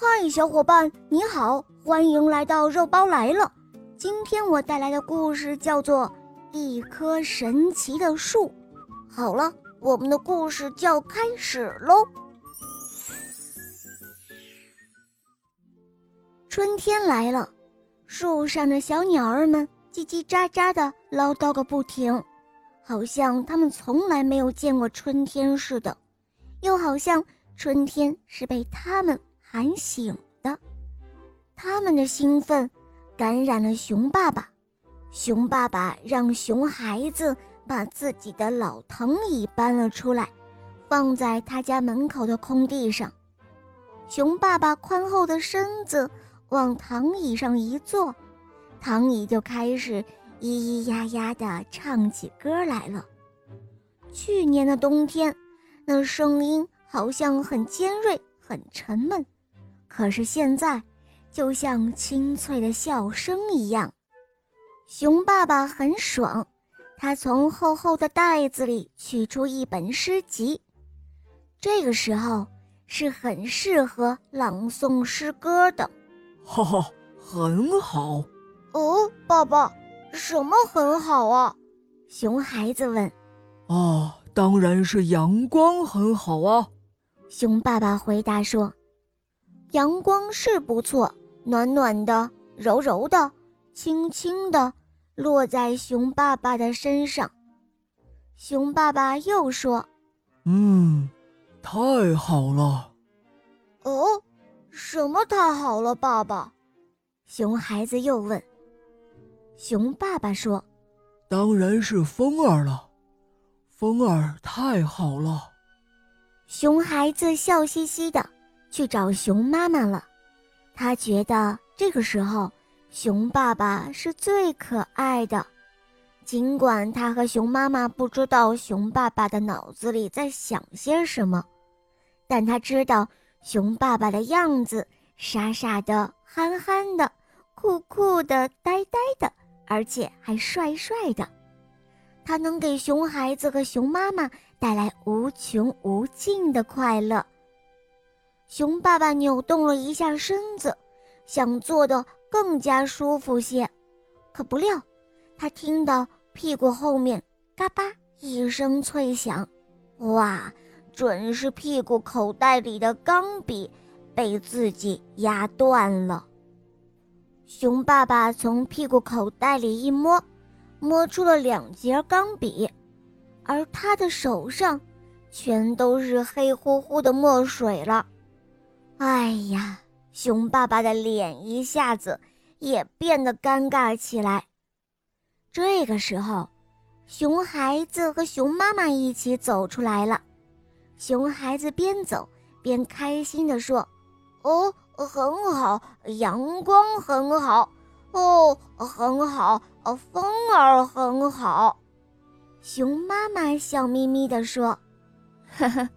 嗨，小伙伴，你好，欢迎来到肉包来了。今天我带来的故事叫做《一棵神奇的树》。好了，我们的故事就要开始喽。春天来了，树上的小鸟儿们叽叽喳喳的唠叨个不停，好像它们从来没有见过春天似的，又好像春天是被它们。喊醒的，他们的兴奋感染了熊爸爸。熊爸爸让熊孩子把自己的老藤椅搬了出来，放在他家门口的空地上。熊爸爸宽厚的身子往藤椅上一坐，藤椅就开始咿咿呀呀地唱起歌来了。去年的冬天，那声音好像很尖锐、很沉闷。可是现在，就像清脆的笑声一样，熊爸爸很爽。他从厚厚的袋子里取出一本诗集，这个时候是很适合朗诵诗歌的。哈哈，很好。哦，爸爸，什么很好啊？熊孩子问。哦，当然是阳光很好啊。熊爸爸回答说。阳光是不错，暖暖的、柔柔的、轻轻的，落在熊爸爸的身上。熊爸爸又说：“嗯，太好了。”哦，什么太好了，爸爸？熊孩子又问。熊爸爸说：“当然是风儿了，风儿太好了。”熊孩子笑嘻嘻的。去找熊妈妈了，他觉得这个时候熊爸爸是最可爱的。尽管他和熊妈妈不知道熊爸爸的脑子里在想些什么，但他知道熊爸爸的样子傻傻的、憨憨的、酷酷的、呆呆的，而且还帅帅的。他能给熊孩子和熊妈妈带来无穷无尽的快乐。熊爸爸扭动了一下身子，想坐得更加舒服些，可不料，他听到屁股后面嘎巴一声脆响，哇，准是屁股口袋里的钢笔被自己压断了。熊爸爸从屁股口袋里一摸，摸出了两截钢笔，而他的手上全都是黑乎乎的墨水了。哎呀，熊爸爸的脸一下子也变得尴尬起来。这个时候，熊孩子和熊妈妈一起走出来了。熊孩子边走边开心地说：“哦，很好，阳光很好，哦，很好，风儿很好。”熊妈妈笑眯眯地说：“哈哈，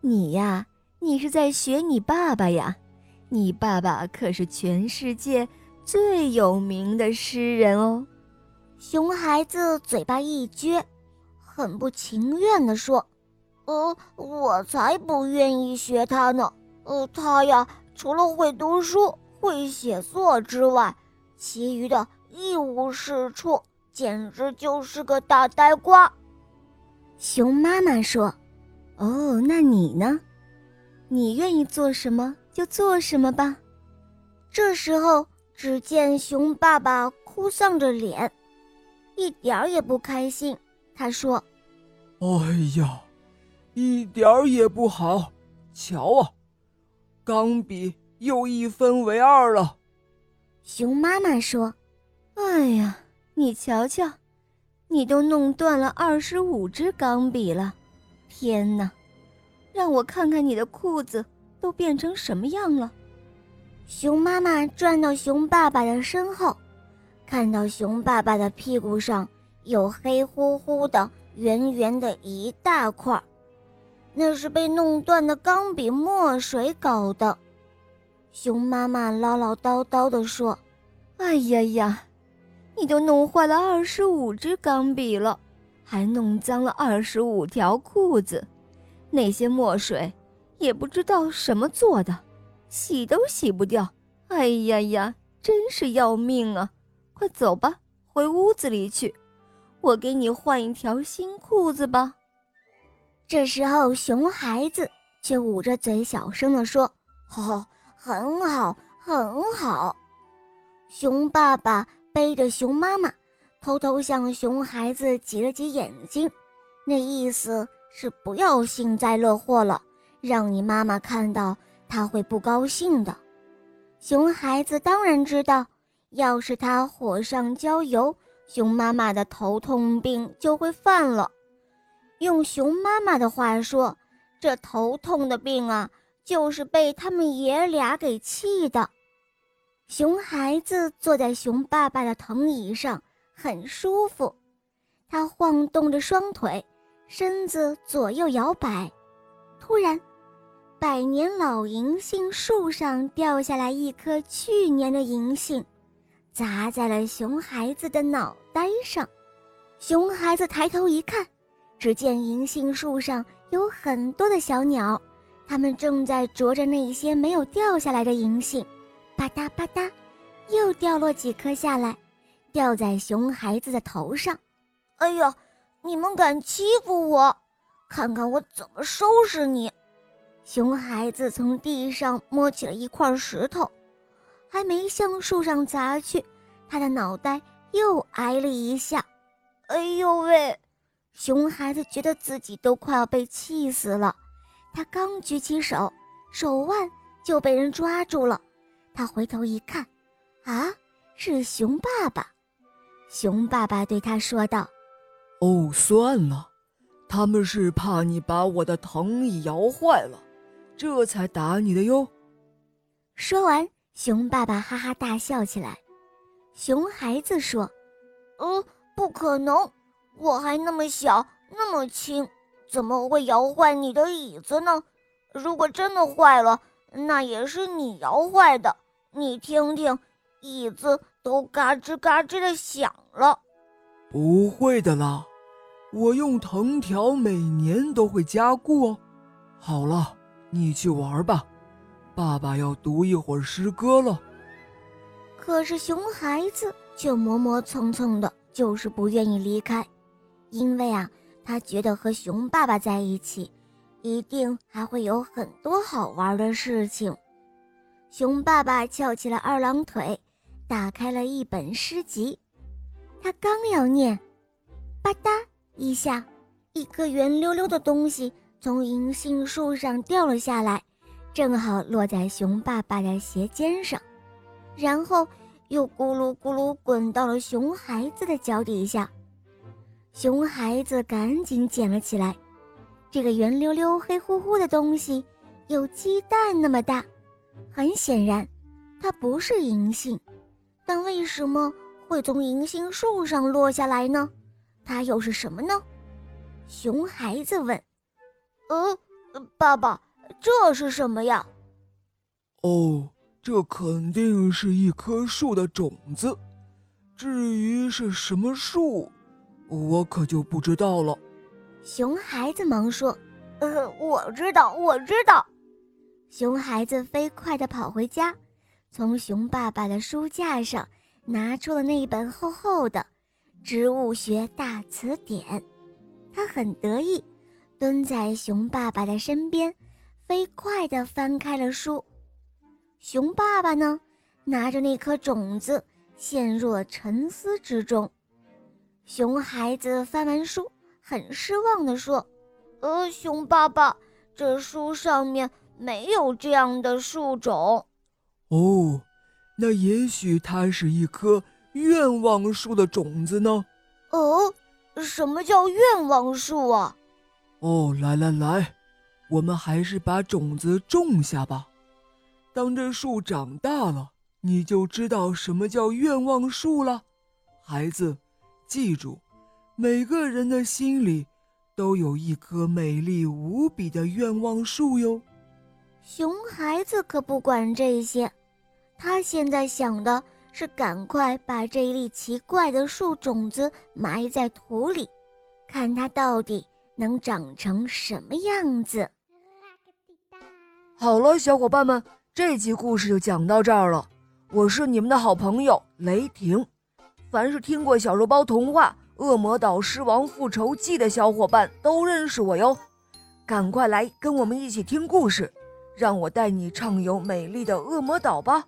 你呀。”你是在学你爸爸呀？你爸爸可是全世界最有名的诗人哦。熊孩子嘴巴一撅，很不情愿地说：“呃，我才不愿意学他呢。呃，他呀，除了会读书、会写作之外，其余的一无是处，简直就是个大呆瓜。”熊妈妈说：“哦，那你呢？”你愿意做什么就做什么吧。这时候，只见熊爸爸哭丧着脸，一点儿也不开心。他说：“哎呀，一点儿也不好！瞧啊，钢笔又一分为二了。”熊妈妈说：“哎呀，你瞧瞧，你都弄断了二十五支钢笔了！天哪！”让我看看你的裤子都变成什么样了。熊妈妈转到熊爸爸的身后，看到熊爸爸的屁股上有黑乎乎的、圆圆的一大块，那是被弄断的钢笔墨水搞的。熊妈妈唠唠叨叨地说：“哎呀呀，你都弄坏了二十五支钢笔了，还弄脏了二十五条裤子。”那些墨水，也不知道什么做的，洗都洗不掉。哎呀呀，真是要命啊！快走吧，回屋子里去，我给你换一条新裤子吧。这时候，熊孩子却捂着嘴小声地说：“哦，很好，很好。”熊爸爸背着熊妈妈，偷偷向熊孩子挤了挤眼睛，那意思是不要幸灾乐祸了，让你妈妈看到，她会不高兴的。熊孩子当然知道，要是他火上浇油，熊妈妈的头痛病就会犯了。用熊妈妈的话说，这头痛的病啊，就是被他们爷俩给气的。熊孩子坐在熊爸爸的藤椅上，很舒服，他晃动着双腿，身子左右摇摆。突然，百年老银杏树上掉下来一颗去年的银杏，砸在了熊孩子的脑袋上。熊孩子抬头一看，只见银杏树上有很多的小鸟，它们正在啄着那些没有掉下来的银杏，吧嗒吧嗒，又掉落几颗下来，掉在熊孩子的头上。哎呦，你们敢欺负我，看看我怎么收拾你！熊孩子从地上摸起了一块石头，还没向树上砸去，他的脑袋又挨了一下。哎呦喂！熊孩子觉得自己都快要被气死了。他刚举起手，手腕就被人抓住了。他回头一看，啊，是熊爸爸。熊爸爸对他说道：“哦，算了，他们是怕你把我的藤椅摇坏了。”这才打你的哟！说完，熊爸爸哈哈大笑起来。熊孩子说：“呃，不可能，我还那么小，那么轻，怎么会摇坏你的椅子呢？如果真的坏了，那也是你摇坏的。你听听，椅子都嘎吱嘎吱的响了。”不会的啦，我用藤条每年都会加固哦。好了。你去玩吧，爸爸要读一会儿诗歌了。可是熊孩子却磨磨蹭蹭的，就是不愿意离开，因为啊，他觉得和熊爸爸在一起，一定还会有很多好玩的事情。熊爸爸翘起了二郎腿，打开了一本诗集，他刚要念，吧嗒一下，一颗圆溜溜的东西。从银杏树上掉了下来，正好落在熊爸爸的鞋尖上，然后又咕噜咕噜滚到了熊孩子的脚底下。熊孩子赶紧捡了起来，这个圆溜溜、黑乎乎的东西有鸡蛋那么大。很显然，它不是银杏，但为什么会从银杏树上落下来呢？它又是什么呢？熊孩子问。呃，爸爸，这是什么呀？哦，这肯定是一棵树的种子。至于是什么树，我可就不知道了。熊孩子忙说：“呃，我知道，我知道。”熊孩子飞快地跑回家，从熊爸爸的书架上拿出了那一本厚厚的《植物学大词典》，他很得意。蹲在熊爸爸的身边，飞快地翻开了书。熊爸爸呢，拿着那颗种子，陷入了沉思之中。熊孩子翻完书，很失望地说：“呃，熊爸爸，这书上面没有这样的树种。”哦，那也许它是一棵愿望树的种子呢？哦，什么叫愿望树啊？哦，来来来，我们还是把种子种下吧。当这树长大了，你就知道什么叫愿望树了。孩子，记住，每个人的心里都有一棵美丽无比的愿望树哟。熊孩子可不管这些，他现在想的是赶快把这一粒奇怪的树种子埋在土里，看它到底。能长成什么样子？好了，小伙伴们，这集故事就讲到这儿了。我是你们的好朋友雷霆。凡是听过《小肉包童话》《恶魔岛狮王复仇记》的小伙伴都认识我哟。赶快来跟我们一起听故事，让我带你畅游美丽的恶魔岛吧。